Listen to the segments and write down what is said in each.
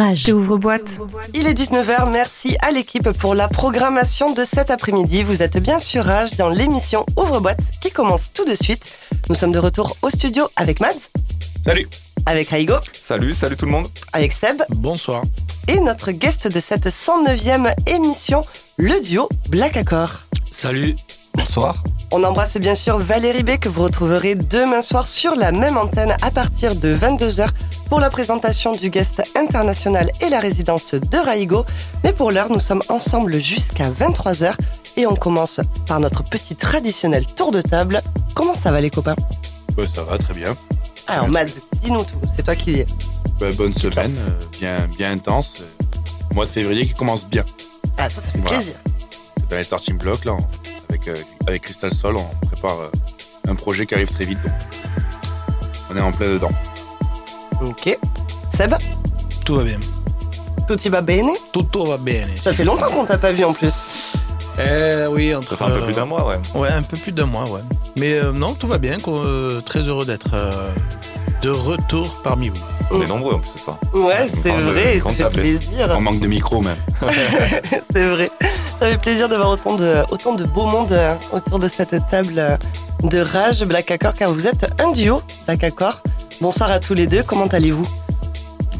Rage. Ouvre-boîte. Il est 19h, merci à l'équipe pour la programmation de cet après-midi. Vous êtes bien sur Rage dans l'émission Ouvre-boîte qui commence tout de suite. Nous sommes de retour au studio avec Mads, Salut avec Raigo, Salut, salut tout le monde avec Seb Bonsoir. et notre guest de cette 109e émission, le duo Black Accord. Salut. Bonsoir On embrasse bien sûr Valérie B que vous retrouverez demain soir sur la même antenne à partir de 22h pour la présentation du guest international et la résidence de Raigo. Mais pour l'heure, nous sommes ensemble jusqu'à 23h et on commence par notre petit traditionnel tour de table. Comment ça va les copains? Ouais, ça va très bien. Alors Mads, dis-nous tout, c'est toi qui... Bah, bonne semaine, euh, bien, bien intense. Euh, Mois de février qui commence bien. Ah ça, ça fait Voilà. plaisir. Dans les starting blocks, là, avec, euh, avec Crystal Sol, on prépare euh, un projet qui arrive très vite. donc on est en plein dedans. Ok. Seb, Tout va bien. tout y va bene Tutto va bene. Ça fait longtemps qu'on t'a pas vu en plus. Eh oui, entre. Ça fait un peu plus d'un mois, ouais. Ouais, un peu plus d'un mois, ouais. Mais euh, non, tout va bien. qu'on- euh, très heureux d'être euh, de retour parmi vous. On est nombreux en plus ce soir. Ouais, c'est vrai, ça fait tablette. plaisir. On manque de micro même. C'est vrai. Ça fait plaisir de voir autant de, autant de beau monde autour de cette table de rage Black Accord, car vous êtes un duo Black Accord. Bonsoir à tous les deux, comment allez-vous?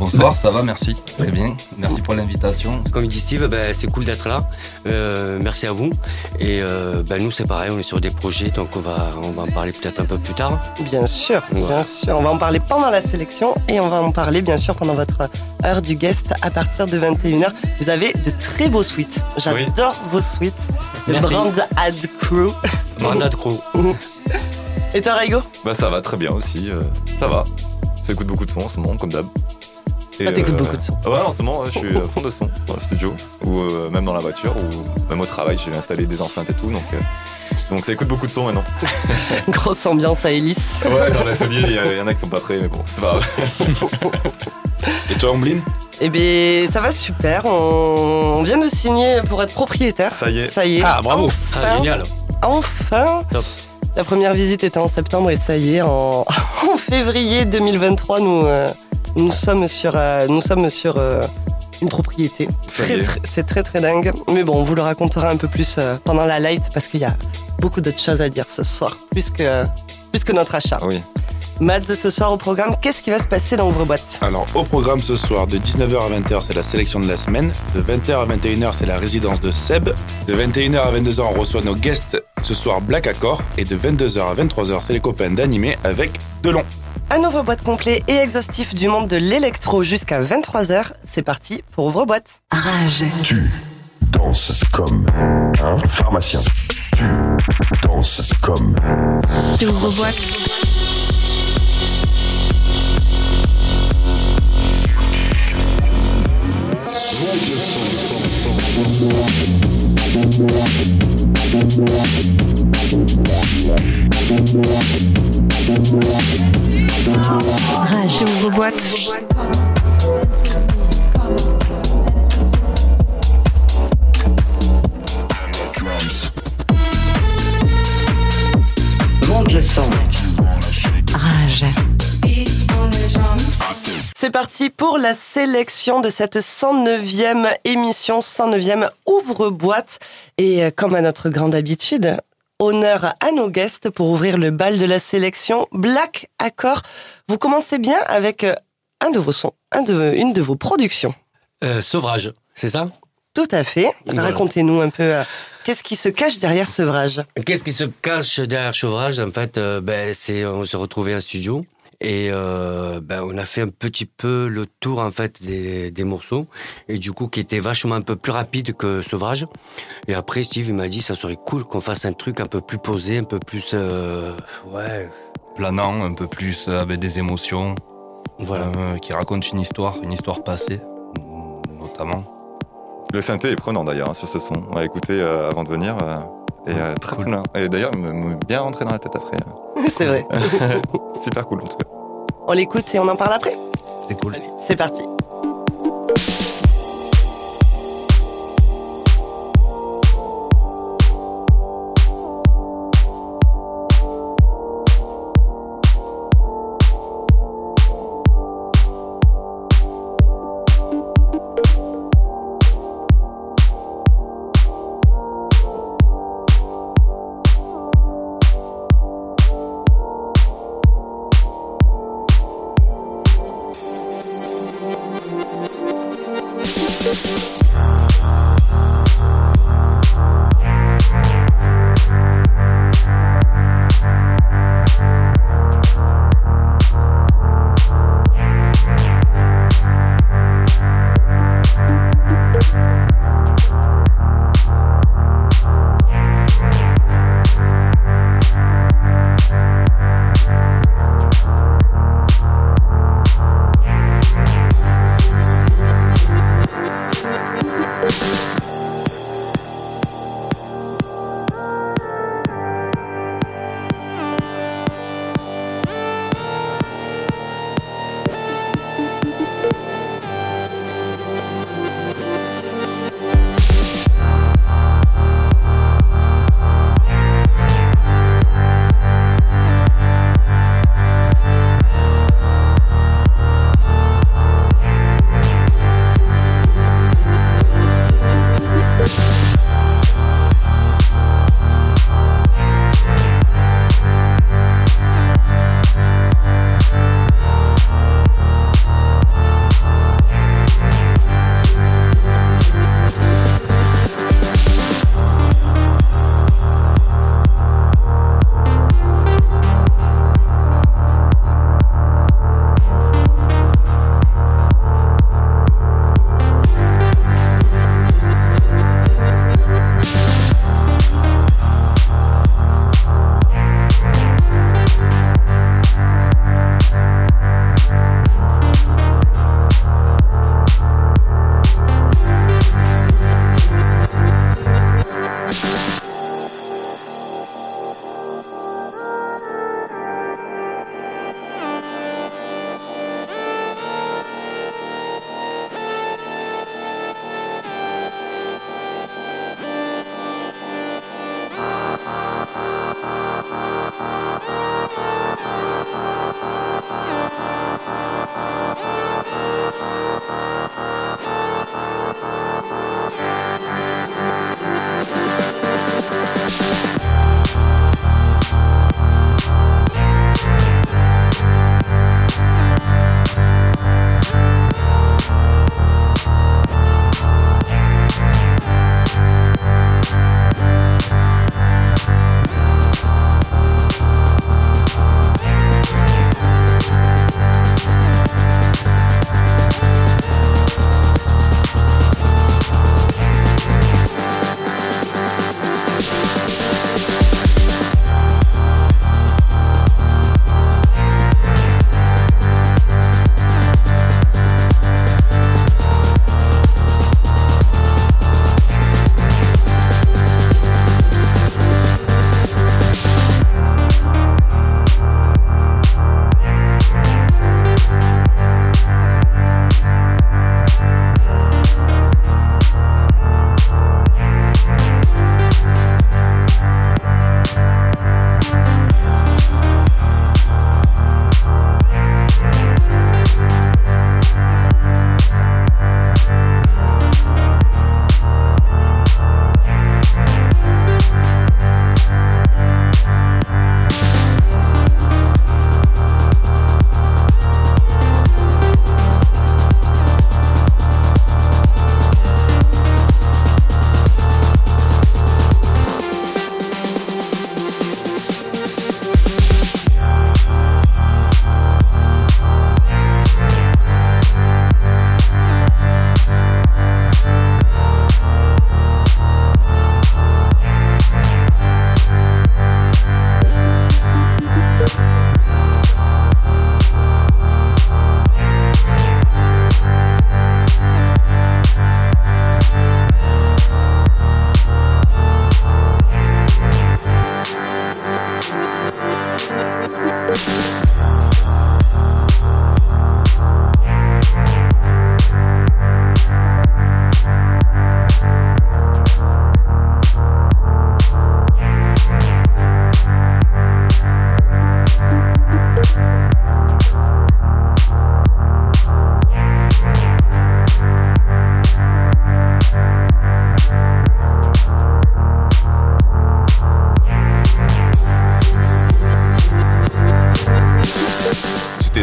Bonsoir, ça va, merci. Très bien. Merci pour l'invitation. Comme il dit Steve, ben, c'est cool d'être là. Euh, merci à vous. Et euh, ben, nous, c'est pareil, on est sur des projets, donc on va, on va en parler peut-être un peu plus tard. Bien sûr, Ouais. bien sûr. On va en parler pendant la sélection et on va en parler bien sûr pendant votre heure du guest à partir de 21h. Vous avez de très beaux suites. J'adore vos suites. Le Merci. Brand Ad Crew. Branda de Crow. Et toi, Raigo Bah ça va très bien aussi, euh, ça va. J'écoute beaucoup de sons en ce moment, comme d'hab. Ah, t'écoutes euh, beaucoup de sons. Ouais, en ce moment, je suis à fond de son dans le studio, ou euh, même dans la voiture, ou même au travail, j'ai installé des enceintes et tout, donc... euh, donc ça écoute beaucoup de sons maintenant. Grosse ambiance à Hélice. Ouais, dans l'atelier, il y, a- il y en a qui sont pas prêts, mais bon, c'est pas grave. Et toi, Omblin? Eh bien, ça va super. On on vient de signer pour être propriétaire. Ça y est. Ça y est. Ah, bravo. Enfin, Ah, génial. Enfin Top. La première visite était en septembre et ça y est, en, en février 2023, nous, euh, nous sommes sur, euh, nous sommes sur euh, une propriété. Très, très- C'est très très dingue. Mais bon, on vous le racontera un peu plus euh, pendant la light parce qu'il y a beaucoup d'autres choses à dire ce soir, plus que, plus que notre achat. Oui. Mads, ce soir au programme, qu'est-ce qui va se passer dans Ouvre-boîte Alors, au programme ce soir, de 19h à 20h, c'est la sélection de la semaine. De 20h à 21h, c'est la résidence de Seb. De 21h à 22h, on reçoit nos guests. Ce soir, Black Accord. Et de 22h à 23h, c'est les copains d'animé avec Delon. Un ouvre-boîte complet et exhaustif du monde de l'électro jusqu'à 23h. C'est parti pour Ouvre-boîte. Rage. Tu danses comme un pharmacien. Tu danses comme Ouvre-boîte. Rage. Ouvre-boîte. Monte le son. Rage. C'est parti pour la sélection de cette 109e émission, 109e ouvre-boîte. Et euh, comme à notre grande habitude, honneur à nos guests pour ouvrir le bal de la sélection Black Accord. Vous commencez bien avec euh, un de vos sons, un de, une de vos productions. Euh, Sauvage, c'est ça? Tout à fait. Voilà. Racontez-nous un peu euh, qu'est-ce qui se cache derrière Sevrage? Qu'est-ce qui se cache derrière Chauvrage En fait, euh, ben, c'est on s'est retrouvé en studio et euh, ben, on a fait un petit peu le tour en fait des, des morceaux et du coup qui était vachement un peu plus rapide que Sauvage. Et après Steve il m'a dit ça serait cool qu'on fasse un truc un peu plus posé, un peu plus euh, ouais Planant, un peu plus euh, avec des émotions. voilà. euh, qui raconte une histoire, une histoire passée, mm, notamment. Le synthé est prenant d'ailleurs hein, sur ce son. On l'a écouté euh, avant de venir. euh, et euh, très Cool. cool. Et d'ailleurs, bien rentré dans la tête après. C'est vrai. Super cool en tout cas. On l'écoute et on en parle après? C'est cool. C'est parti.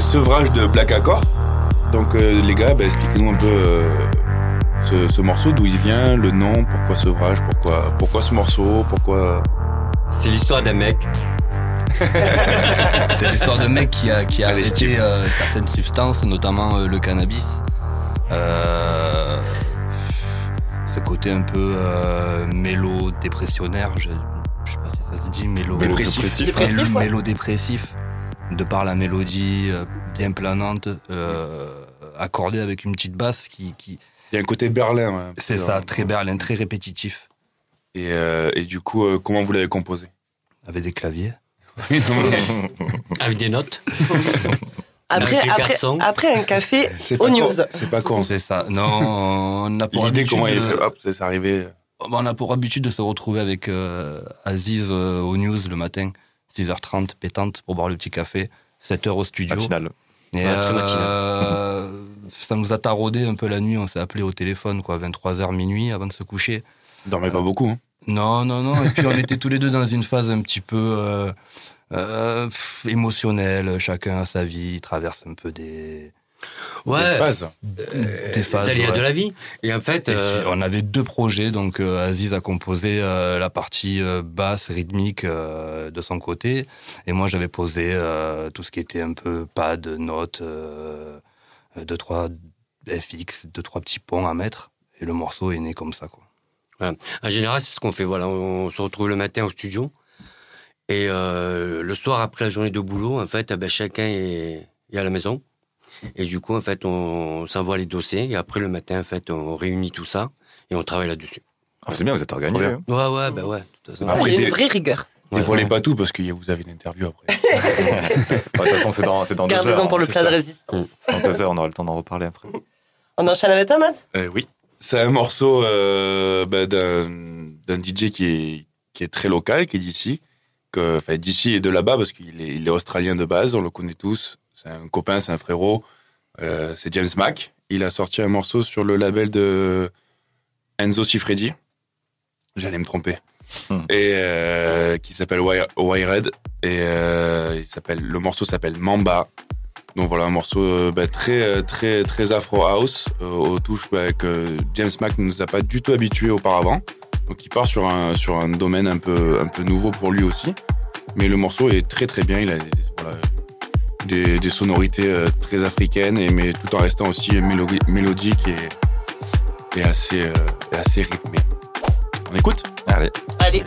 Sevrage de Black Accord. Donc euh, les gars, bah, expliquez-nous un peu euh, ce, ce morceau, d'où il vient, le nom, pourquoi Sevrage, pourquoi, pourquoi ce morceau, pourquoi. C'est l'histoire d'un mec. C'est l'histoire de mec qui a, qui a arrêté euh, certaines substances, notamment euh, le cannabis. Euh, ce côté un peu euh, mélo-dépressionnaire, je, je sais pas si ça se dit, mélo Dépressif. Dépressif, mélo- ouais. mélo-dépressif, de par la mélodie euh, bien planante, euh, accordée avec une petite basse qui, qui Il y a un côté Berlin. ouais, c'est ça, très berlin, très répétitif, Et, euh, et du coup, euh, comment vous l'avez composé? Avec des claviers. Avec des notes. Après, un café C'est aux pas news. C'est pas con. C'est ça. Non, on a pour L'idée, comment il de- fait Hop, c'est arrivé. Bon, on a pour habitude de se retrouver avec euh, Aziz euh, aux news le matin, 6h30, pétante, pour boire le petit café, 7h au studio. Matinal. Et, Ouais, très matinal. euh, ça nous a taraudé un peu la nuit, on s'est appelé au téléphone, quoi, 23h minuit avant de se coucher. Dormez pas beaucoup. Hein. Non, non, non. Et puis on était tous les deux dans une phase un petit peu euh, euh, pff, émotionnelle. Chacun a sa vie, il traverse un peu des, Des Ouais. phases. Euh, des phases. les aléas ouais. de la vie. Et en fait, Et euh, si- on avait deux projets, donc euh, Aziz a composé euh, la partie basse rythmique de son côté, et moi j'avais posé tout ce qui était un peu pad, notes, deux trois FX, deux trois petits ponts à mettre, et le morceau est né comme ça quoi. En général, c'est ce qu'on fait. Voilà, on se retrouve le matin au studio. Et euh, le soir, après la journée de boulot, en fait, eh ben, chacun est, est à la maison. Et du coup, en fait, on, s'envoie les dossiers. Et après, le matin, en fait, on réunit tout ça et on travaille là-dessus. Ah, c'est bien, vous êtes organisé. Hein. Ouais, ouais, ben ouais. de toute façon. Après, il y a une vraie rigueur. Ouais, Dévoilez ouais. pas tout parce que vous avez une interview après. De toute façon, c'est dans, c'est dans deux Gardez-en heures. pour le c'est plat de résistance. C'est dans deux heures, on aura le temps d'en reparler après. On enchaîne avec toi, Matt? Euh, oui. C'est un morceau euh, bah, d'un d'un DJ qui est, qui est très local, qui est d'ici. Que- Enfin, d'ici et de là-bas, parce qu'il est, il est australien de base, on le connaît tous. C'est un copain, c'est un frérot. Euh, c'est James Mack. Il a sorti un morceau sur le label de Enzo Cifredi. J'allais me tromper. Hmm. Et euh, qui s'appelle Wire- Wired. Et euh, il s'appelle, le morceau s'appelle Mamba. Donc voilà, un morceau bah, très, très, très afro house, aux touches bah, que James Mack ne nous a pas du tout habitués auparavant. Donc il part sur un, sur un domaine un peu, un peu nouveau pour lui aussi. Mais le morceau est très très bien, il a voilà, des, des sonorités euh, très africaines, et, mais tout en restant aussi mélodi- mélodique et, et assez, euh, assez rythmé. On écoute? Allez. Allez.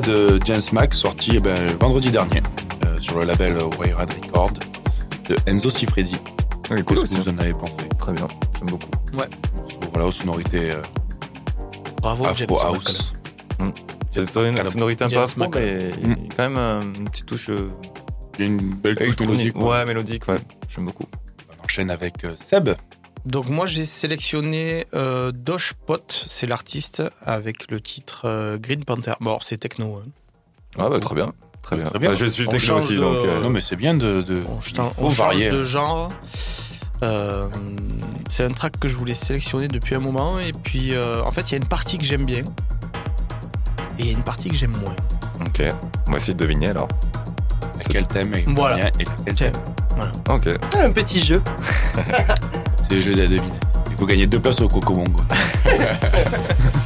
De James Mack, sorti eh ben, vendredi dernier euh, sur le label Wayrad Record de Enzo Cifredi. Cool Qu'est-ce que aussi. vous en avez pensé? Très bien, j'aime beaucoup. Voilà, aux sonorités euh, Bravo, James Afro Mackey. House. C'est une sonorité un peu James afro, mais il y a quand même euh, une petite touche euh, Il y a une belle couche électronique. mélodique. Ouais, mélodique, ouais. J'aime beaucoup. On enchaîne avec euh, Seb. Donc moi j'ai sélectionné euh, Dosh Pot, c'est l'artiste avec le titre euh, Green Panther. Bon c'est techno. hein. Ah bah très bien. Très bien. Très bien. Bah, je suis techno aussi, de- donc. euh, Non, mais c'est bien de. de On, change varier. de genre. Euh, c'est un track que je voulais sélectionner depuis un moment et puis euh, en fait il y a une partie que j'aime bien et il y a une partie que j'aime moins. Ok. On va essayer de deviner alors. Quel thème est Voilà. bien et quel thème. Ok. Un petit jeu. De la devinette. Il faut gagner deux places au Coco Mongo.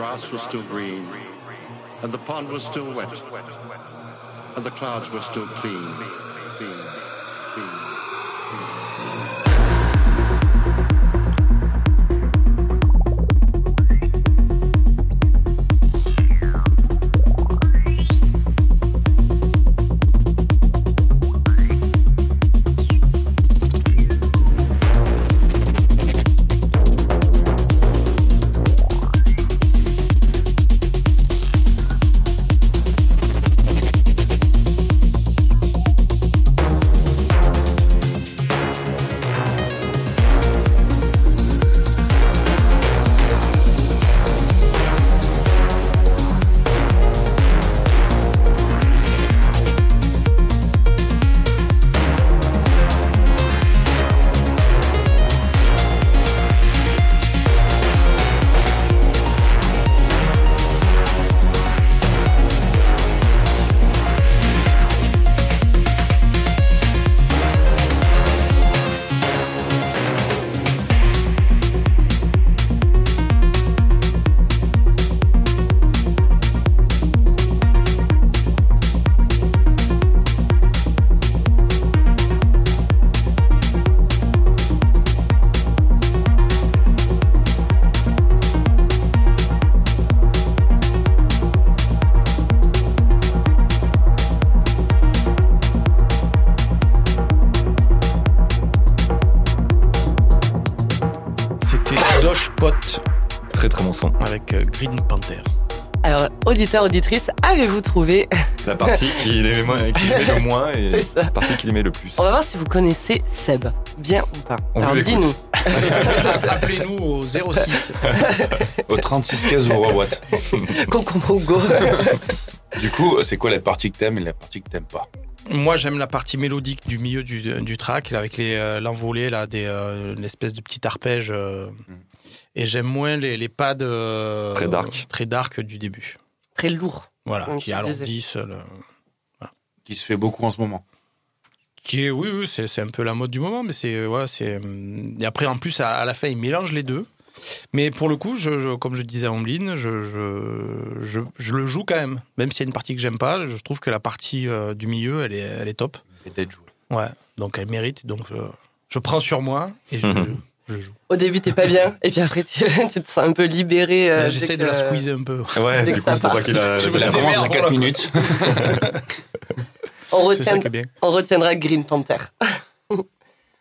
grass was still green, and the pond was still wet, and the clouds were still clean. clean, son. avec euh, Green Panther. Alors, auditeur, auditrice, avez-vous trouvé La partie qu'il aimait, aimait le moins et la partie qu'il aimait le plus. On va voir si vous connaissez Seb. Bien ou pas On Alors, dis-nous. Appelez-nous au 06. Au 36-15 vous revoite. Concombre Go. Du coup, c'est quoi la partie que t'aimes et la partie que t'aimes pas? Moi, j'aime la partie mélodique du milieu du, du track, là, avec les, euh, l'envolée, là, des, euh, une espèce de petit arpège. euh, Et j'aime moins les, les pads euh, Très dark. très dark du début. Très lourd. Voilà, qui alourdissent. le- Qui se fait beaucoup en ce moment. Qui est, oui, oui c'est, c'est un peu la mode du moment, mais c'est. Voilà, c'est hum, et après, en plus, à, à la fin, ils mélangent les deux. Mais pour le coup, je, je- comme je disais à Omeline, je, je, je, je le joue quand même. Même s'il y a une partie que j'aime pas, je trouve que la partie euh, du milieu, elle est, elle est top. Et d'être joué. Ouais, donc elle mérite. Donc euh, je prends sur moi et je, je joue. Au début, t'es pas bien, et puis après, tu, te sens un peu libéré. euh, J'essaie que- de la squeezer un peu. Ouais, du coup, part. pas qu'il a. Je La la commence dans démerde, 4 voilà. minutes. On, retient, on retiendra Green Panther.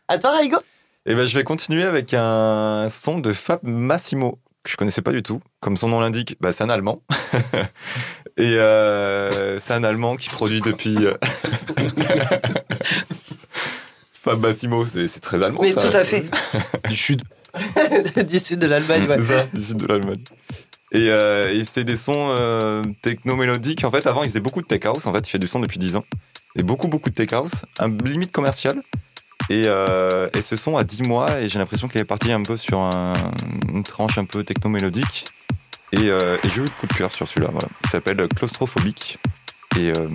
à toi, Raigo Et ben, je vais continuer avec un son de Fab Massimo que je connaissais pas du tout. Comme son nom l'indique, bah, c'est un Allemand. Et euh, c'est un Allemand qui produit depuis. euh, Fab Massimo, c'est très allemand. Mais ça. tout à fait. Du sud. du sud de l'Allemagne, ouais. C'est ça, du sud de l'Allemagne. Et, euh, et c'est des sons euh, techno-mélodiques. En fait, avant, il faisait beaucoup de tech house. En fait, il fait du son depuis 10 ans. Et beaucoup, beaucoup de tech house. Un limite commercial. Et, euh, et ce son a 10 mois. Et j'ai l'impression qu'il est parti un peu sur un- une tranche un peu techno-mélodique. Et, euh, et j'ai eu le coup de cœur sur celui-là. Voilà. Il s'appelle Claustrophobique. Et, euh,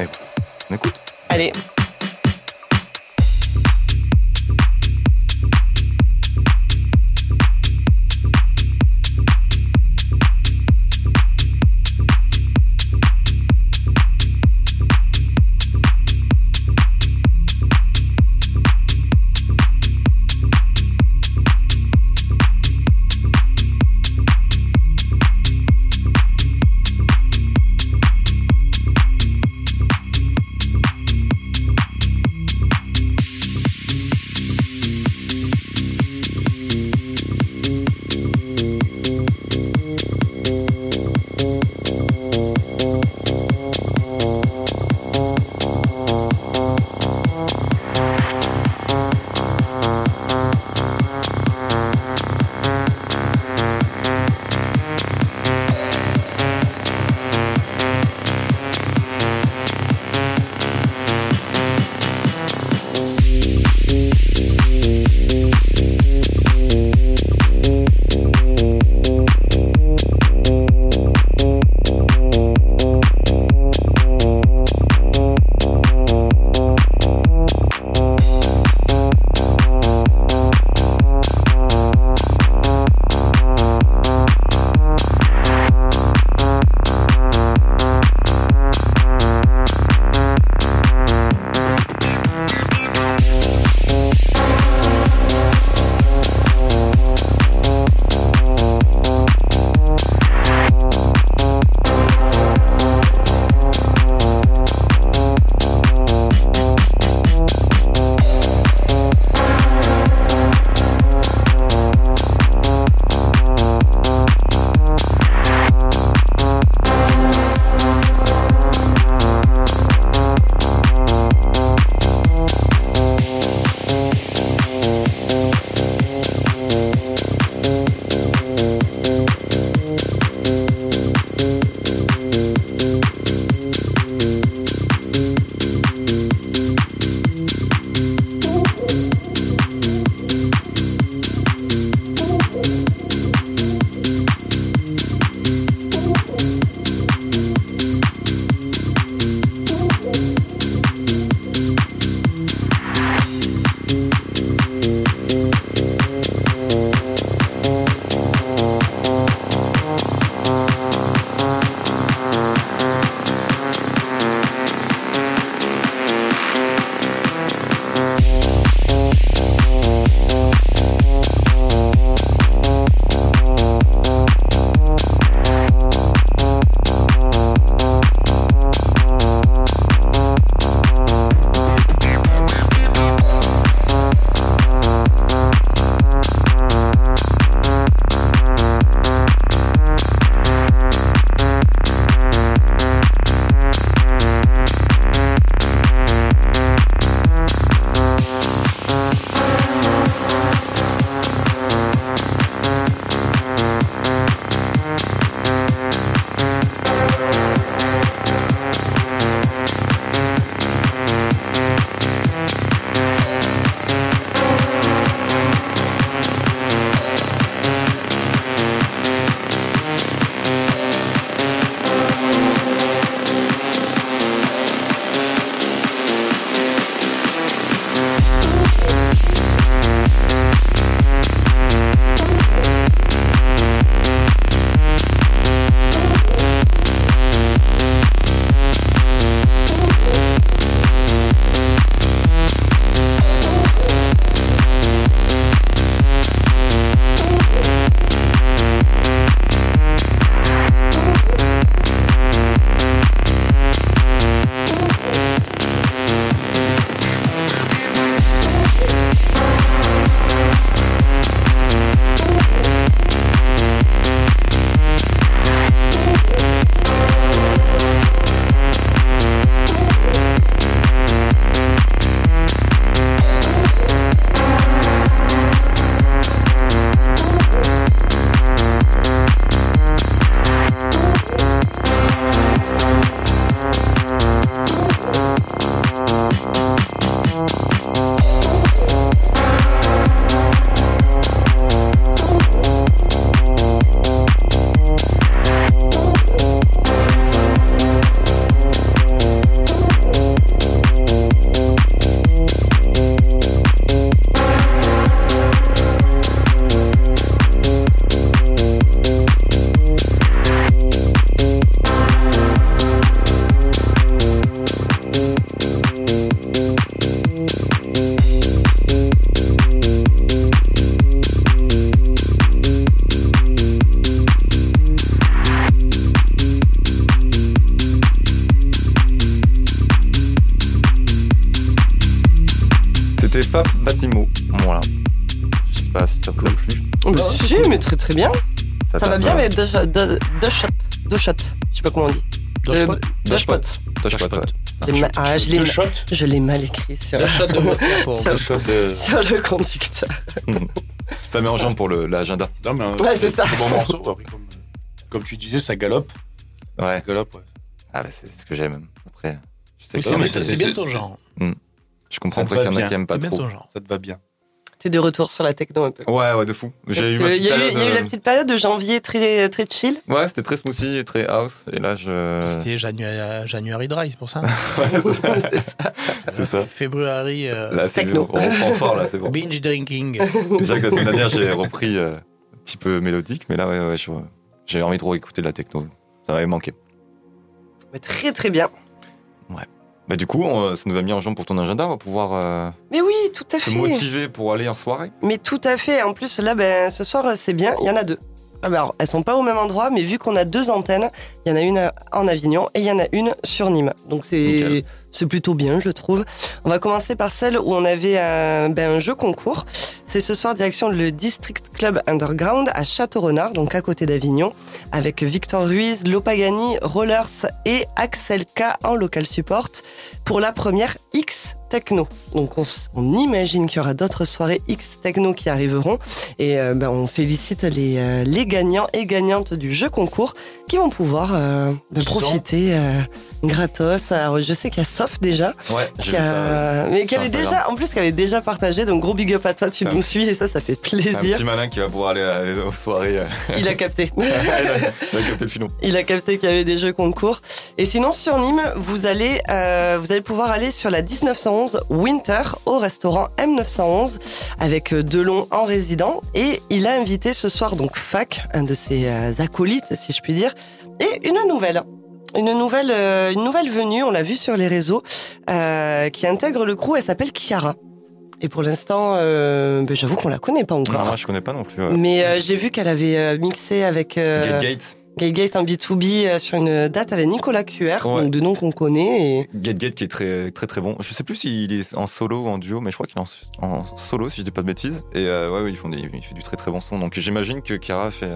et on écoute. Allez. Deux, deux, deux shots. Deux shots. Je sais pas comment on dit. Dutch Euh, pot. Dutch pot. Touch pas, ouais. J'ai ma- Ah, je l'ai Deux ma- shots je l'ai mal écrit sur, Deux sur, Deux de... sur le conducteur. Ça met en jambe pour le- l'agenda. Non, mais un Ouais, c'est ça. bon morceau. Après, comme, comme tu disais, ça galope. Ouais. Ça galope, ouais. Ah, bah, c'est ce que j'aime. Après, je sais Oui, que c'est bien- c'est- c'est bien c'est- ton genre. je comprends qu'il y en a qui aiment pas C'est bien trop. ton genre. Ça te va bien. T'es de retour sur la techno un peu. Ouais, ouais, de fou. J'ai eu ma il petite y, a eu, période. il y a eu la euh, petite période de janvier très, très chill. Ouais, c'était très smoothie et très house. Et là, je. C'était January, January Dry, c'est pour ça. C'est ça. February euh, Là, c'est Techno. on reprend fort, là, c'est bon. binge drinking. Déjà que la semaine dernière, j'ai repris euh, un petit peu mélodique, mais là, ouais, ouais, j'ai envie de réécouter de la techno. Ça m'avait manqué. Mais très très bien. Bah, du coup, on- ça nous a mis en jambe pour ton agenda. On va pouvoir euh, Mais oui, tout à se fait. motiver pour aller en soirée. Mais tout à fait. En plus, là, ben, ce soir, c'est bien. Il y en a deux. Ah ben, Alors, elles sont pas au même endroit, mais vu qu'on a deux antennes, il y en a une en Avignon et il y en a une sur Nîmes. Donc c'est c'est plutôt bien, je trouve. On va commencer par celle où on avait un, ben, un jeu concours. C'est ce soir direction le District Club Underground à Château-Renard, donc à côté d'Avignon, avec Victor Ruiz, Lopagani, Rollers et Axel K en local support pour la première X Techno. Donc on imagine qu'il y aura d'autres soirées X Techno qui arriveront et euh, ben, on félicite les, euh, les gagnants et gagnantes du jeu concours qui vont pouvoir euh, Qui sont profiter euh, gratos. Alors je sais qu'il y a Sof déjà, Ouais, qui a- mais qui avait déjà, en plus qui avait déjà partagé. Donc gros big up à toi, tu nous suis et ça, ça fait Un plaisir. petit malin qui va pouvoir aller euh, aux soirées. Il a capté. il a il a capté le filon. Il a capté qu'il y avait des jeux concours. Et sinon, sur Nîmes, vous allez, vous allez pouvoir aller sur la 1911 Winter au restaurant M911 avec Delon en résident. Et il a invité ce soir donc Fac, un de ses acolytes, si je puis dire, et une nouvelle. Une nouvelle, euh, une nouvelle venue, on l'a vu sur les réseaux, euh, qui intègre le crew, elle s'appelle Chiara. Et pour l'instant, euh, ben, j'avoue qu'on la connaît pas Non, encore. moi, je connais pas non plus. ouais. Mais euh, j'ai vu qu'elle avait mixé avec euh, Gate Gate. Gate Gate en B2B euh, sur une date avec Nicolas QR, Ouais. donc de nom qu'on connaît. Et... Gate Gate qui est très très très bon. Je sais plus s'il est en solo ou en duo, mais je crois qu'il est en, en solo si je dis pas de bêtises. Et euh, ouais, ouais, ils font des, il fait du très très bon son. Donc j'imagine que Kara fait.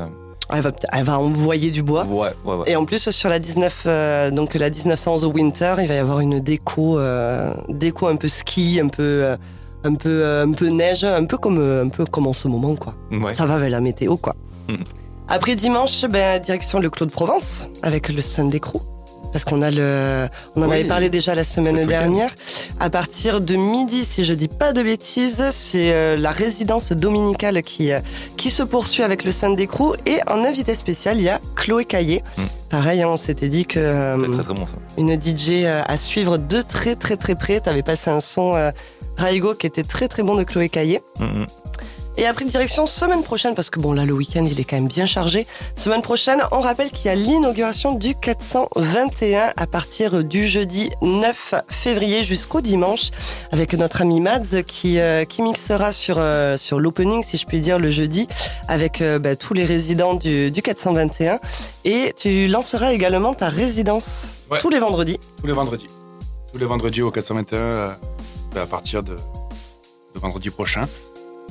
Elle, va, peut- elle va envoyer du bois. Ouais, ouais, ouais. Et en plus sur la 19, euh, donc la 1911 au Winter, il va y avoir une déco, euh, déco un peu ski, un peu, euh, un peu, un peu neige, un peu comme, un peu comme en ce moment quoi. Ouais. Ça va avec la météo quoi. Mhm. Après dimanche, ben, direction le Clos de Provence avec le Sunday Crew. Parce qu'on a le, on en Oui. avait parlé déjà la semaine dernière. À partir de midi, si je dis pas de bêtises, c'est euh, la résidence dominicale qui, euh, qui se poursuit avec le Sunday Crew. Et en invité spécial, il y a Chloé Caillé. Mm. Pareil, on s'était dit que euh, Très très très bon ça. une DJ à suivre de très très très près. T'avais passé un son Raigo qui était très très bon de Chloé Caillé. Mm, mm. Et après, direction semaine prochaine, parce que bon, là, le week-end, il est quand même bien chargé. Semaine prochaine, on rappelle qu'il y a l'inauguration du 421 à partir du jeudi 9 février jusqu'au dimanche, avec notre ami Mads qui, euh, qui mixera sur, euh, sur l'opening, si je puis dire, le jeudi, avec euh, bah, tous les résidents du, du 421. Et tu lanceras également ta résidence Ouais. tous les vendredis. Tous les vendredis. Tous les vendredis au 421, euh, à partir de, de vendredi prochain,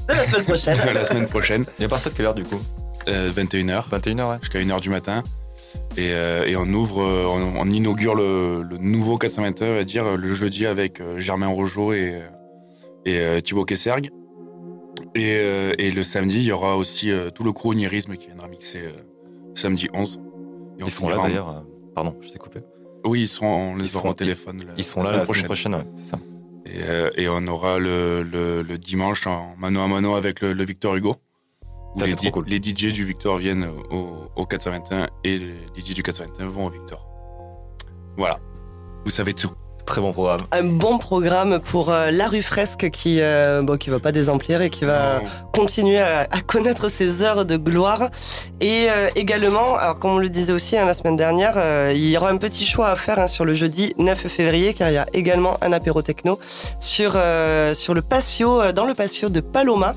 De la semaine prochaine. la semaine prochaine, Et à partir de quelle heure du coup euh, 21h 21h, ouais. jusqu'à 1h du matin. Et, euh, et on ouvre, euh, on, on inaugure le, le nouveau 421, on va dire, le jeudi avec Germain Rojo et, et Thibaut Kesserg. Et, euh, et le samedi, il y aura aussi euh, tout le crew Onirisme qui viendra mixer euh, samedi 11. Et on Ils seront là d'ailleurs. Pardon, je t'ai coupé. Oui, ils seront, on les Ils aura seront- au téléphone. la- Ils seront la là semaine la semaine prochaine, ouais, c'est ça. Et, euh, et on aura le, le, le dimanche en mano à mano avec le, le Victor Hugo. Où Ça, les, trop cool. les DJ du Victor viennent au, au 421 et les DJ du 421 vont au Victor. Voilà. Vous savez tout. Très bon programme. Un bon programme pour euh, la rue fresque qui, euh, bon, qui va pas désemplir et qui va continuer à, à connaître ses heures de gloire. Et euh, également, alors comme on le disait aussi hein, la semaine dernière, il y aura un petit choix à faire hein, sur le jeudi 9 février, car il y a également un apéro techno sur, sur le patio, dans le patio de Paloma.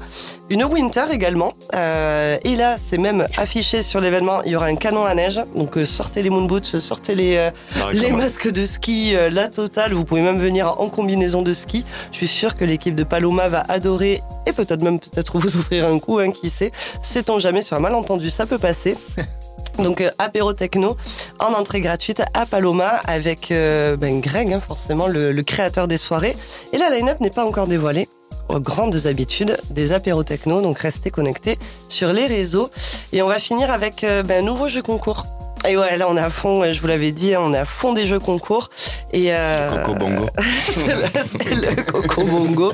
Une winter également. Et là, c'est même affiché sur l'événement, il y aura un canon à neige. Donc sortez les moon boots, sortez les, les masques de ski, la totale. Salle. Vous pouvez même venir en combinaison de ski. Je suis sûr que l'équipe de Paloma va adorer et peut-être même peut-être vous offrir un coup, hein, qui sait. Sait-on jamais sur un malentendu, ça peut passer. Donc euh, apéro techno en entrée gratuite à Paloma avec euh, ben, Greg, hein, forcément le, le créateur des soirées. Et la line-up n'est pas encore dévoilée. Aux grandes habitudes des apéros techno, donc restez connectés sur les réseaux. Et on va finir avec euh, ben, un nouveau jeu concours. Et ouais, là on est à fond, euh, je vous l'avais dit, hein, on est à fond des jeux concours. Et euh, Coco Bongo. c'est le, le Coco Bongo.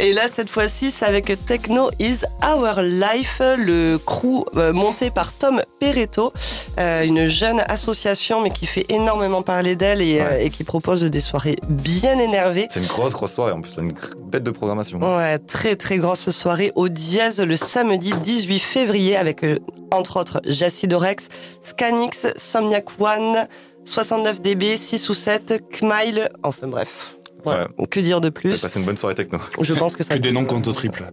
Et là, cette fois-ci, c'est avec Techno is Our Life, le crew euh, monté par Tom Peretto, une jeune association, mais qui fait énormément parler d'elle et, et qui propose des soirées bien énervées. C'est une grosse, grosse soirée. En plus, c'est une bête de programmation. Ouais, très très grosse soirée au Diaz le samedi 18 février avec entre autres Jacidorex, Scanix, Somniac One, 69 dB, 6 ou 7, Kmile, enfin bref. Voilà. Que dire de plus passé une bonne soirée techno. Je pense que ça Que des noms compte au triple.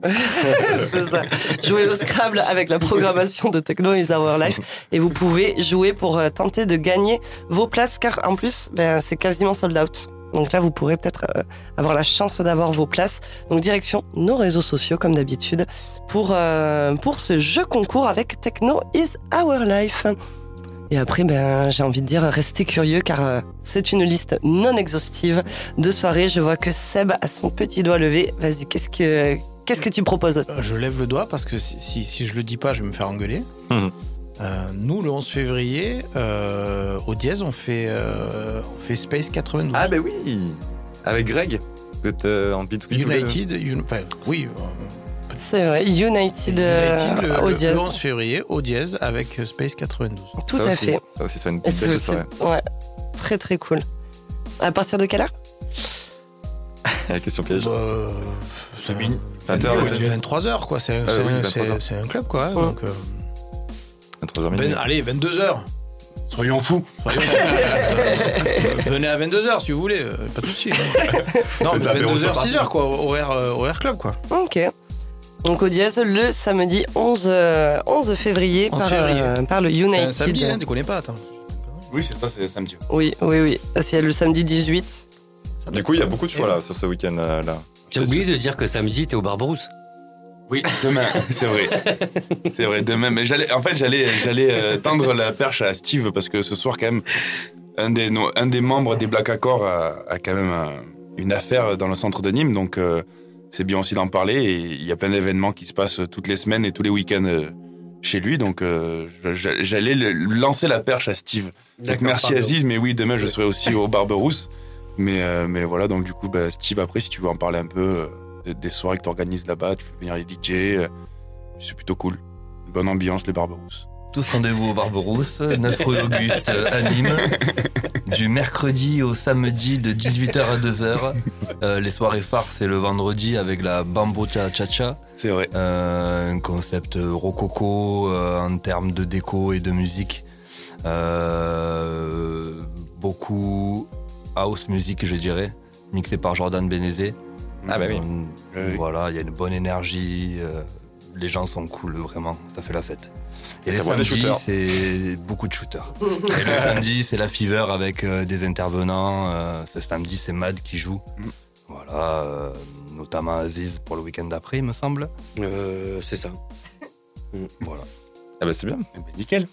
c'est ça. Jouer au Scrabble avec la programmation de Techno is Our Life. Et vous pouvez jouer pour euh, tenter de gagner vos places, car en plus, ben, c'est quasiment sold out. Donc là, vous pourrez peut-être euh, avoir la chance d'avoir vos places. Donc direction nos réseaux sociaux, comme d'habitude, pour, euh, pour ce jeu concours avec Techno is Our Life. Et après, ben, j'ai envie de dire, restez curieux car euh, c'est une liste non exhaustive de soirées. Je vois que Seb a son petit doigt levé. Vas-y, qu'est-ce que, qu'est-ce que tu proposes? Euh, Je lève le doigt parce que si, si, si je le dis pas, je vais me faire engueuler. Mhm. Euh, nous, le 11 février, euh, au Diez, on fait, euh, on fait Space 92. Ah, ben oui Avec Greg Vous êtes euh, en B2B tous les deux United, un- enfin, oui, euh, C'est vrai, United, euh, United, le, au le- Diaz. le 11 février, au Diez, avec euh, Space 92. Tout Ça à aussi, fait. Ça aussi, c'est une aussi, soirée. ouais, très très cool. À partir de quelle heure? La question piège. Bah, euh, c'est minuit. 20h, 23h, quoi. C'est un, Ah c'est oui, un- 23 c'est- c'est un club, quoi. hein, Donc, euh, 23h ben- allez, 22h. Soyons fous. Venez à 22h si vous voulez, pas de souci. non, mais Faites l'apéro 22h, sur parti. 6h, quoi, horaire, euh, horaire club, quoi. Ok. Donc au Diaz le samedi 11, euh, 11 février, 11 par, février. euh, par le C'est United. un samedi, hein, déconnez pas, attends. Oui, c'est ça, c'est samedi. Oui, oui, oui. C'est le samedi 18. Du coup, il y a beaucoup de choix là sur ce week-end euh, là. Tu as oublié de dire que samedi, t'es au Barberousse. Oui, demain, c'est vrai. C'est vrai, demain. Mais j'allais, en fait, j'allais, j'allais euh, tendre la perche à Steve parce que ce soir, quand même, un des, nos- un des membres des Black Accord a, a quand même un- une affaire dans le centre de Nîmes. Donc, euh, c'est bien aussi d'en parler. Et il y a plein d'événements qui se passent toutes les semaines et tous les week-ends euh, chez lui. Donc, euh, j'allais lancer la perche à Steve. Donc, merci pardon. Aziz, mais oui, demain, je serai aussi au Barberousse. Mais, euh, mais voilà, donc du coup, bah, Steve, après, si tu veux en parler un peu euh, des, soirées que tu organises là-bas, tu fais venir les DJ, c'est plutôt cool. Bonne ambiance, les Barberousse. Tous rendez-vous au Barberousse, 9 rue Auguste à Nîmes, du mercredi au samedi de 18h à 2h. Euh, les soirées phares, c'est le vendredi avec la Bambo Cha Cha Cha, C'est vrai. euh, un concept rococo euh, en termes de déco et de musique. Beaucoup house music, je dirais, mixé par Jordan Benezé. Ah bah oui. Voilà, il y a une bonne énergie, les gens sont cool, vraiment, ça fait la fête. Et Et les ça voit des shooters. c'est beaucoup de shooters. Et le samedi, c'est la fever avec euh, des intervenants. euh, ce samedi, c'est Mad qui joue. Mm. Voilà, euh, notamment Aziz pour le week-end d'après, il me semble. Euh, c'est ça. Voilà. Ah bah c'est bien. Eh ben, nickel.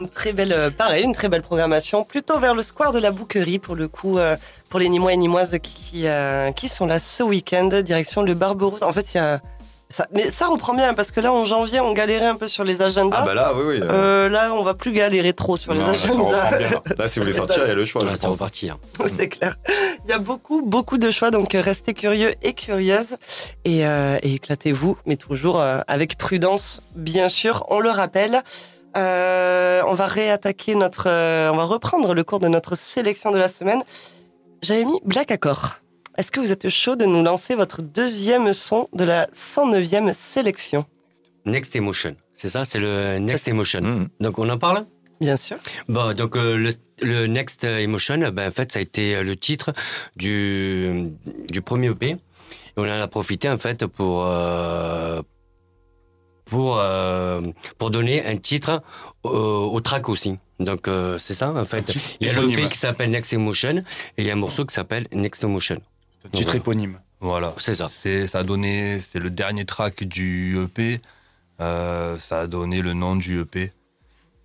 Une très belle, pareil, une très belle programmation, plutôt vers le square de la Bouquerie pour le coup, euh, pour les Nîmois et Nîmoises qui, qui, euh, qui sont là ce week-end, direction le Barberousse. En fait, il y a. Ça, mais ça reprend bien parce que là, en janvier, on galérait un peu sur les agendas. Ah bah là, oui, oui. euh, Euh, là, on va plus galérer trop sur les là, ça agendas. bien. Là, si vous voulez sortir, il y a le choix, Ah, je pense. reparti. hein. c'est clair. Il y a beaucoup, beaucoup de choix, donc euh, restez curieux et curieuses et, euh, et éclatez-vous, mais toujours euh, avec prudence, bien sûr. On le rappelle. Euh, on va réattaquer notre, euh, on va reprendre le cours de notre sélection de la semaine. J'avais mis Black Accord. Est-ce que vous êtes chaud de nous lancer votre deuxième son de la 109e sélection? Next Emotion. C'est ça, c'est le Next Emotion. Mhm. Donc, on en parle? Bien sûr. Bon, donc euh, le, le Next Emotion, ben, en fait, ça a été euh, le titre du, du premier EP. Et on en a profité, en fait, pour, euh, pour, euh, pour donner un titre au, au track aussi. Donc euh, c'est ça en fait. Il y a l'EP qui s'appelle Next Emotion et il y a un morceau qui s'appelle Next Emotion. Un titre voilà. éponyme. Voilà. C'est ça. C'est, ça a donné, c'est le dernier track du EP. Euh, ça a donné le nom du EP.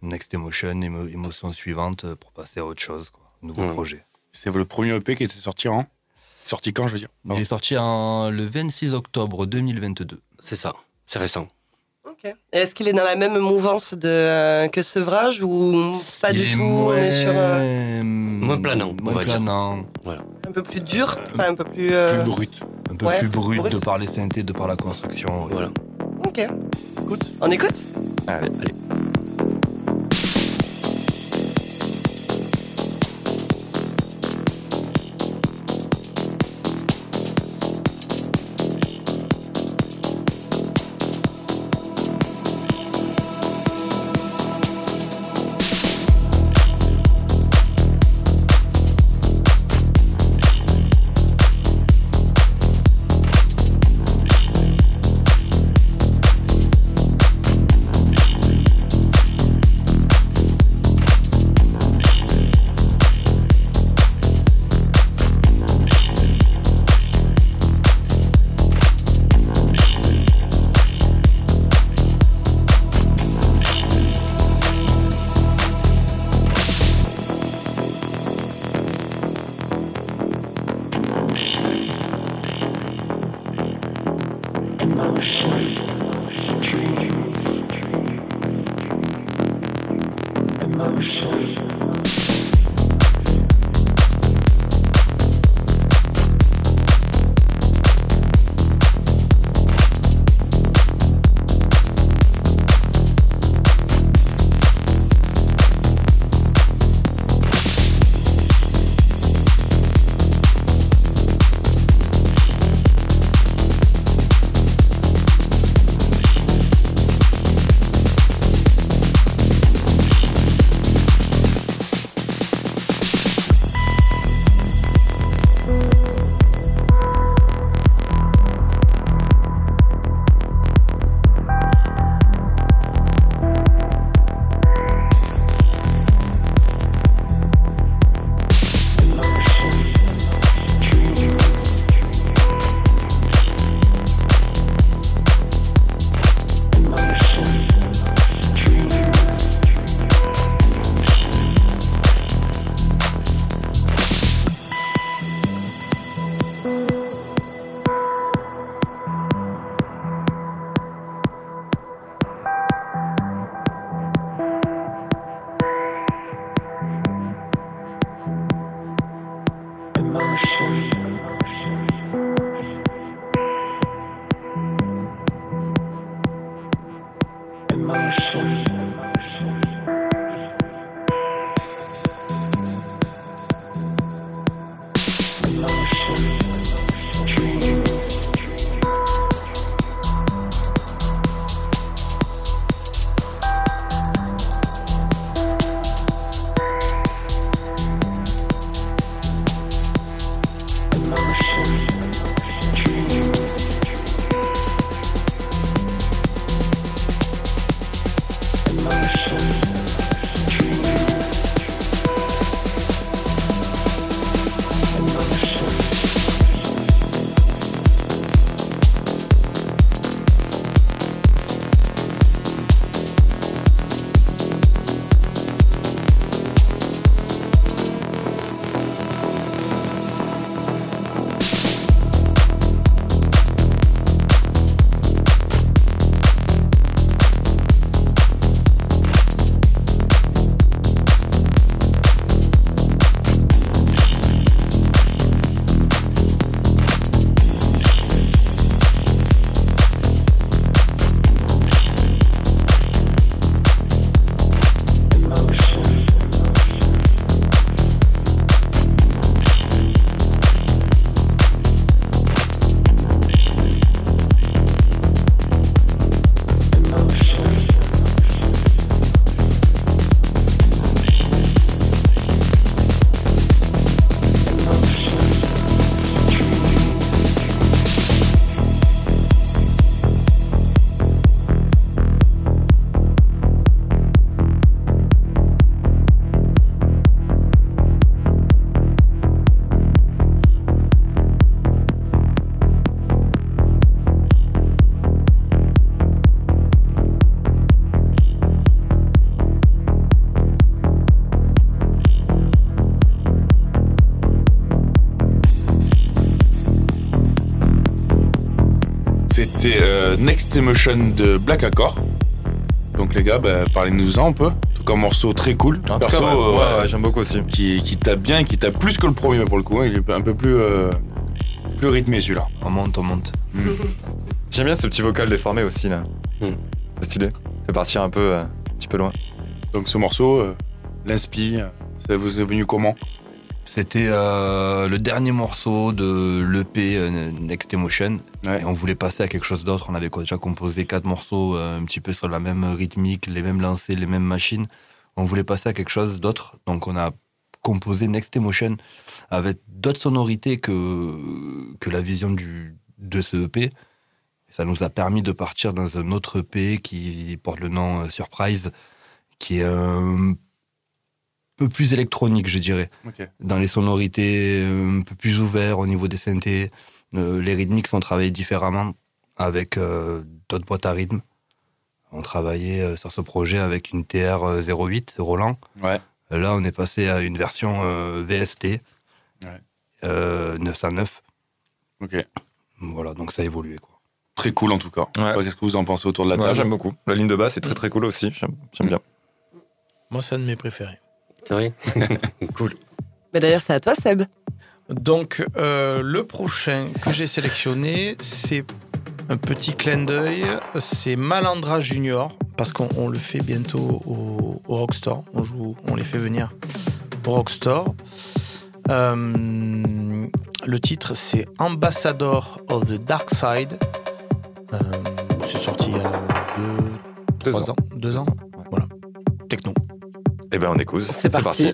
Next Emotion, émo- émotion suivante, euh, pour passer à autre chose, quoi. Nouveau projet. C'est le premier EP qui était sorti en. Sorti quand, je veux dire? Il est sorti en, le 26 octobre 2022. C'est ça. C'est récent. Ok. Et Est-ce qu'il est dans la même mouvance de, euh, que Sevrage ou pas Il du tout On est sur euh, Moins planant, on Moins va dire. planant. un peu plus dur, enfin, un peu plus. euh, Plus brut. Un peu Ouais, plus brut, brut. de par les synthés, de par la construction. ouais. Voilà. Ok. Écoute, on écoute? Allez, allez. Emotion de Black Accord. Donc les gars, bah, parlez-nous-en un peu. En tout cas, un morceau très cool. Tout Perso, ouais, euh, ouais, j'aime beaucoup aussi. qui, qui tape bien, qui tape plus que le premier pour le coup. hein. Il est un peu plus, euh, plus rythmé celui-là. On monte, on monte. J'aime bien ce petit vocal déformé aussi là. Hmm. C'est stylé. Fait partir un peu, euh, un petit peu loin. Donc ce morceau, euh, l'inspi, ça vous est venu comment? C'était euh, le dernier morceau de l'EP euh, Next Emotion. Ouais. Et on voulait passer à quelque chose d'autre. On avait déjà composé quatre morceaux euh, un petit peu sur la même rythmique, les mêmes lancers, les mêmes machines. On voulait passer à quelque chose d'autre. Donc on a composé Next Emotion avec d'autres sonorités que, que la vision du, de ce EP. Ça nous a permis de partir dans un autre EP qui porte le nom Surprise, qui est un peu plus électronique, je dirais dans les sonorités euh, un peu plus ouverts au niveau des synthés. Euh, les rythmiques sont travaillés différemment avec euh, d'autres boîtes à rythme. On travaillait euh, sur ce projet avec une TR-08 Roland. Ouais. Là, on est passé à une version euh, VST Ouais. euh, 909. Ok. Voilà, donc ça a évolué. Quoi. Très cool en tout cas. Ouais. Qu'est-ce que vous en pensez autour de la Ouais, table j'aime beaucoup. La ligne de basse est très très cool aussi. J'aime j'aime bien. Moi, c'est un de mes préférés. C'est vrai Cool. Mais d'ailleurs, c'est à toi, Seb. Donc, euh, le prochain que j'ai sélectionné, c'est un petit clin d'œil. C'est Malandra Junior, parce qu'on on le fait bientôt au, au Rockstore. On, joue, on les fait venir au Rockstore. Euh, le titre, c'est Ambassador of the Dark Side. Euh, c'est sorti il y a deux, Deux trois ans. ans. Deux ans Voilà. Techno. Eh ben on écoute. C'est parti.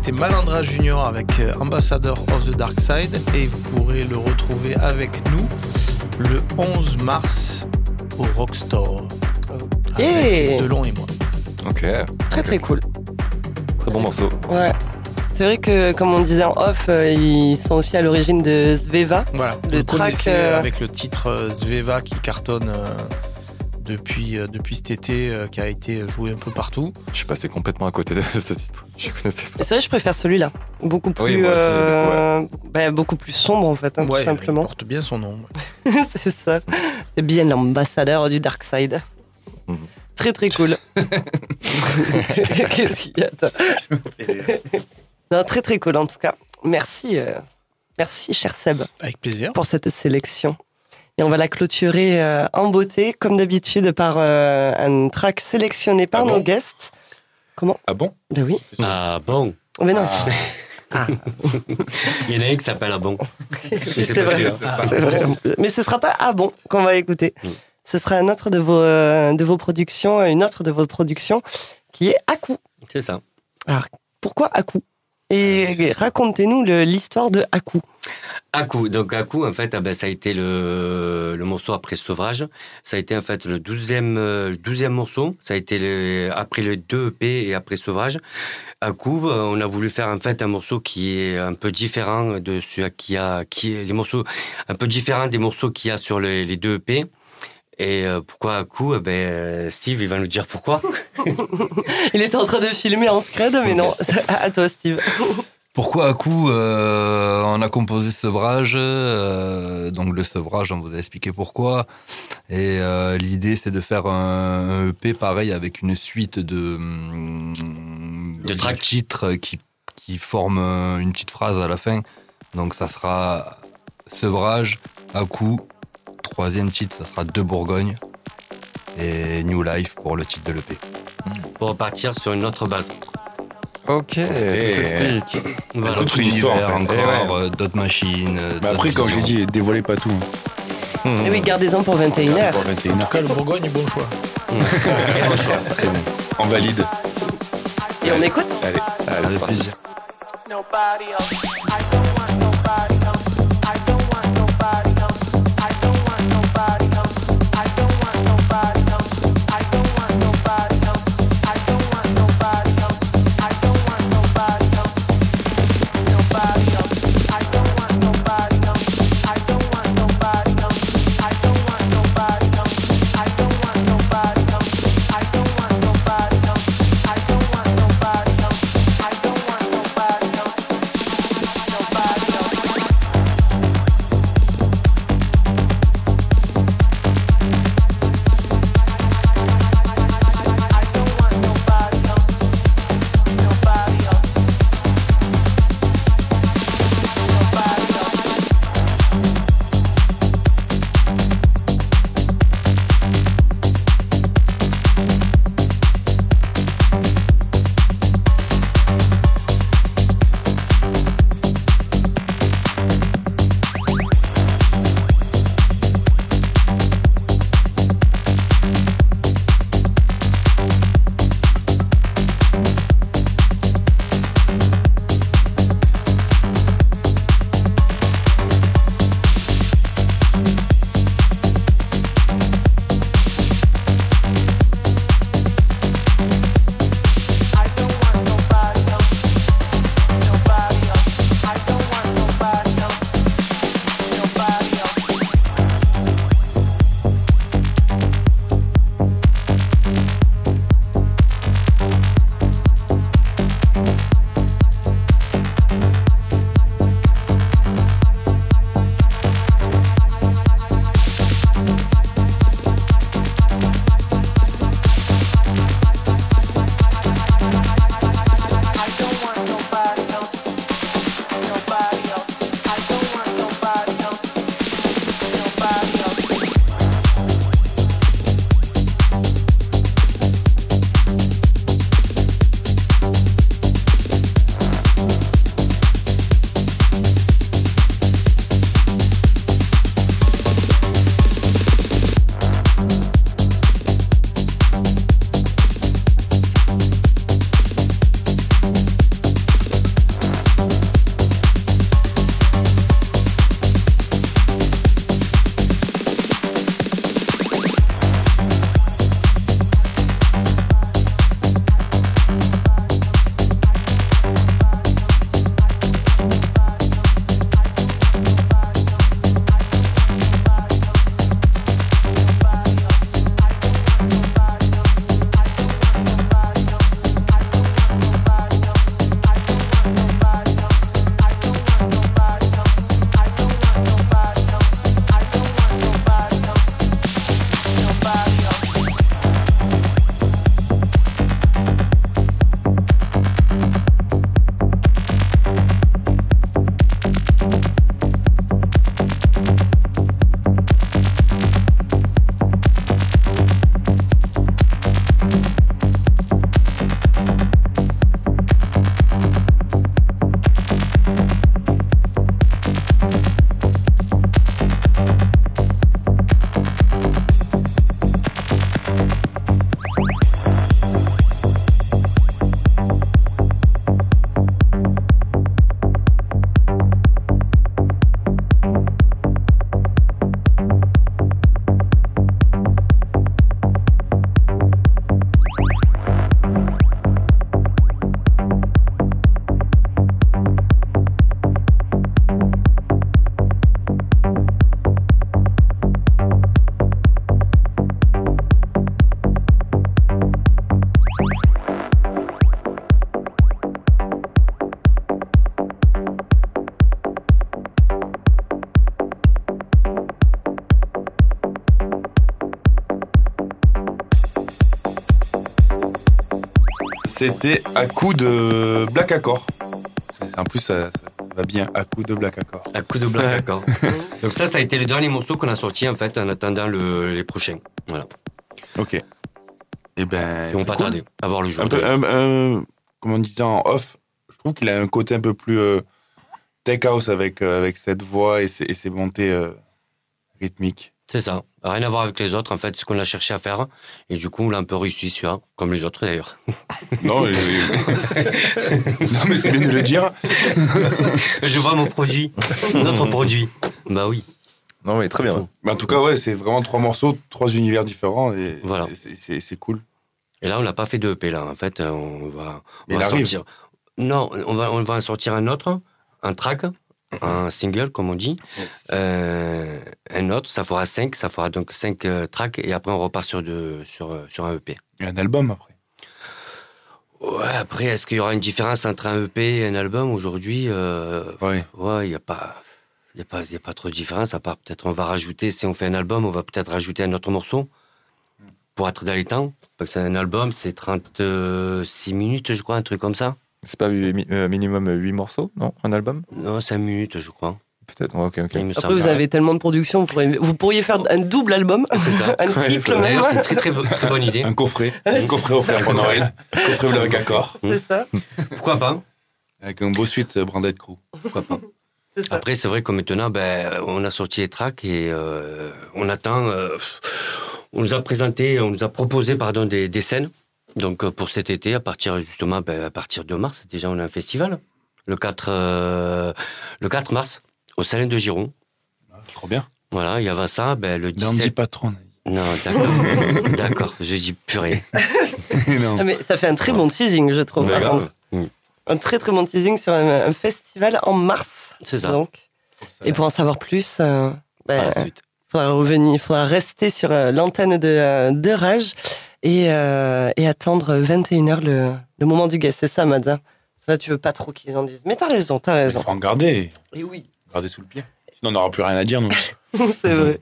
Dara Junior avec euh, Ambassador of the Dark Side et vous pourrez le retrouver avec nous le 11 mars au Rockstore. Avec Delon et moi. Ok. Très très cool. Très bon morceau. Ouais. C'est vrai que, comme on disait en off, euh, ils sont aussi à l'origine de Sveva. Voilà, Le track, euh, avec le titre Zveva qui cartonne euh, depuis, euh, depuis cet été, euh, qui a été joué un peu partout. Je suis passé complètement à côté de ce titre. Je connaissais pas. C'est vrai, je préfère celui-là. Beaucoup plus, Oui, moi aussi, euh, bah, beaucoup plus sombre en fait, hein, Ouais, tout simplement. Il porte bien son nom. c'est ça. C'est bien l'ambassadeur du Dark Side. Mhm. Très très cool. Qu'est-ce qu'il y a Non, très très cool en tout cas. Merci, euh, merci cher Seb Avec plaisir. pour cette sélection. Et on va la clôturer euh, en beauté, comme d'habitude, par euh, un track sélectionné par Ah nos bon guests. Comment Ah bon Ben oui. Ah bon Mais non. Ah, Il y en a un qui s'appelle Ah bon. C'est vrai. vrai. Mais ce sera pas Ah bon qu'on va écouter. Mm. Ce sera un autre de vos, euh, de vos productions, une autre de vos productions qui est À coup. C'est ça. Pourquoi À coup Et racontez-nous le- l'histoire de. À coup, donc coup, en fait, ah ben, ça a été le, le morceau après Sauvage. Ça a été en fait le douzième, euh, le douzième morceau. Ça a été le, après le 2 EP et après Sauvage. Coup, euh, on a voulu faire en fait un morceau qui est un peu différent de ce qu'il y a, qui est les morceaux un peu différents des morceaux qu'il y a sur les, les deux EP. Et euh, pourquoi à coup Eh Ben, euh, Steve, il va nous dire pourquoi? Il était en train de filmer en scred, mais non. À toi, Steve. Pourquoi à coup euh, on a composé sevrage euh, Donc le sevrage, on vous a expliqué pourquoi. Et euh, l'idée, c'est de faire un, EP pareil avec une suite de, hum, De titres qui, qui forment euh, une petite phrase à la fin. Donc ça sera sevrage, à coup. Troisième titre, ça sera de Bourgogne. Et New Life pour le titre de l'EP. Pour repartir sur une autre base. Ok, tout s'explique. Voilà. Toute une histoire, Univers en fait. encore, ouais. euh, d'autres machines. euh, après, comme j'ai dit, dévoilez pas tout. Et Eh oui, gardez-en pour 21h. Pour 21 En tout cas, le Bourgogne, bon choix. Très bon. En valide. Et on écoute? Allez. Allez, Avec c'est parti. C'était à coup de Black Accord. En plus, ça, ça va bien à coup de Black Accord. À coup de black d'accord. Donc ça, ça a été le dernier morceau qu'on a sorti en fait en attendant le- les prochains. Voilà. Ok. Et ben. Et on pas cool. tarder à voir le jour. Un peu, un- un- comme on disait en off, je trouve qu'il a un côté un peu plus euh, tech house avec, euh, avec cette voix et ses, et ses montées euh, rythmiques. C'est ça. Rien à voir avec les autres, en fait, ce qu'on a cherché à faire. Et du coup, on l'a un peu réussi sur un, comme les autres d'ailleurs. Non, mais, non, mais c'est bien de le dire. Je vois mon produit, notre produit. Bah oui. Non, mais très bien. Mais en tout cas, ouais, c'est vraiment trois morceaux, trois univers différents et, Voilà. et c'est- cool. Et là, on n'a pas fait de EP là. En fait, euh, on va, Mais on va sortir. Non, on va, on va en sortir un autre, un track, un single, comme on dit. Euh, un autre, ça fera cinq, ça fera donc cinq euh, tracks, et après on repart sur, de, sur, euh, sur un EP. A un album après? Ouais, après, est-ce qu'il y aura une différence entre un EP et un album? Aujourd'hui euh, Ouais. Ouais, il n'y a pas. Il n'y a, pas- y a pas trop de différence, à part peut-être on va rajouter, si on fait un album, on va peut-être rajouter un autre morceau pour être dans les temps. Parce que c'est un album, c'est 36 minutes, je crois, un truc comme ça. C'est pas euh, minimum 8 morceaux, non Un album? Non, 5 minutes, je crois. Peut-être, ouais, ok, ok. Il me Après, vous avez tellement de production, vous pourriez, vous pourriez faire un double album, C'est ça. un Ouais, triple même. D'ailleurs, c'est une très, très, très bonne idée. Un coffret. Un coffret offert pour Noël. Un coffret avec accord. C'est ça, Pourquoi pas? Avec un beau suite euh, Branded Crew. Pourquoi pas? Après, c'est vrai que maintenant, ben, on a sorti les tracks et euh, on attend. euh, on nous a présenté, on nous a proposé pardon, des, des scènes. Donc euh, pour cet été, à partir justement, ben, à partir de mars, déjà on a un festival. Le 4, euh, le 4 mars, au Salin de Giron. Trop bien. Voilà, il y avait ça, ben, le Dandy 17. Patron. Non, d'accord. d'accord, je dis purée. non. Ah, mais ça fait un très bon teasing, je trouve. Un très très bon teasing sur un, un festival en mars. C'est ça. Donc. Et pour en savoir plus, euh, ben, suite. faudra revenir, il faudra rester sur euh, l'antenne de, euh, de Rage et, euh, et attendre 21h le, le moment du guest. C'est ça, Madza Là, tu veux pas trop qu'ils en disent. Mais t'as raison, t'as Il raison. faut en garder. Et oui, Garder sous le pied. Sinon, on n'aura plus rien à dire, nous. c'est vrai.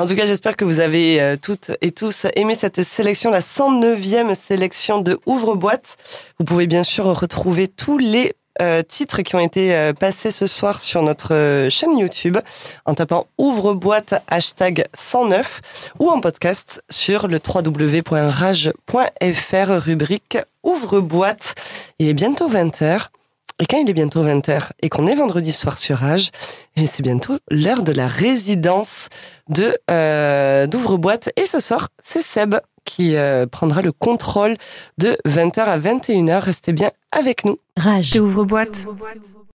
En tout cas, j'espère que vous avez euh, toutes et tous aimé cette sélection, la 109e sélection de Ouvre-boîte. Vous pouvez bien sûr retrouver tous les euh, titres qui ont été euh, passés ce soir sur notre euh, chaîne YouTube en tapant Ouvre-boîte hashtag 109 ou en podcast sur le www.rage.fr rubrique Ouvre-boîte. Il est bientôt 20h. Et quand il est bientôt 20h et qu'on est vendredi soir sur Rage, eh c'est bientôt l'heure de la résidence de d'ouvre-boîte. Et ce soir, c'est Seb qui euh, prendra le contrôle de 20h à 21h. Restez bien avec nous. Rage. Ouvre boîte.